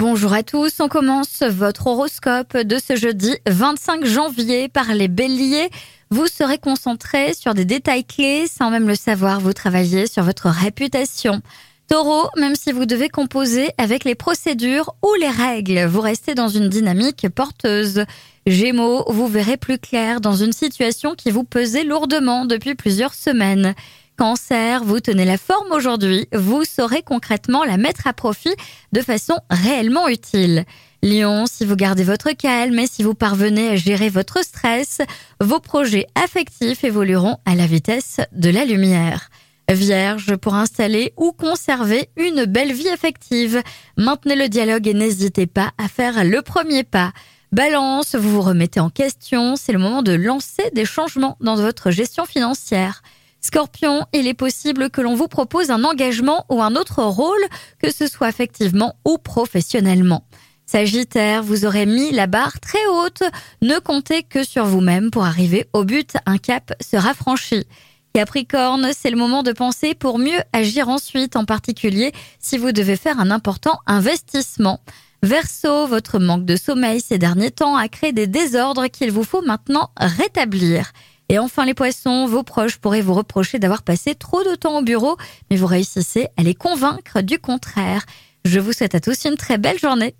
Bonjour à tous, on commence votre horoscope de ce jeudi 25 janvier par les béliers. Vous serez concentré sur des détails clés sans même le savoir, vous travaillez sur votre réputation. Taureau, même si vous devez composer avec les procédures ou les règles, vous restez dans une dynamique porteuse. Gémeaux, vous verrez plus clair dans une situation qui vous pesait lourdement depuis plusieurs semaines. Cancer, vous tenez la forme aujourd'hui, vous saurez concrètement la mettre à profit de façon réellement utile. Lion, si vous gardez votre calme et si vous parvenez à gérer votre stress, vos projets affectifs évolueront à la vitesse de la lumière. Vierge, pour installer ou conserver une belle vie affective, maintenez le dialogue et n'hésitez pas à faire le premier pas. Balance, vous vous remettez en question, c'est le moment de lancer des changements dans votre gestion financière. Scorpion, il est possible que l'on vous propose un engagement ou un autre rôle, que ce soit effectivement ou professionnellement. Sagittaire, vous aurez mis la barre très haute, ne comptez que sur vous-même pour arriver au but, un cap sera franchi. Capricorne, c'est le moment de penser pour mieux agir ensuite, en particulier si vous devez faire un important investissement. Verseau, votre manque de sommeil ces derniers temps a créé des désordres qu'il vous faut maintenant rétablir. Et enfin les poissons, vos proches pourraient vous reprocher d'avoir passé trop de temps au bureau, mais vous réussissez à les convaincre du contraire. Je vous souhaite à tous une très belle journée.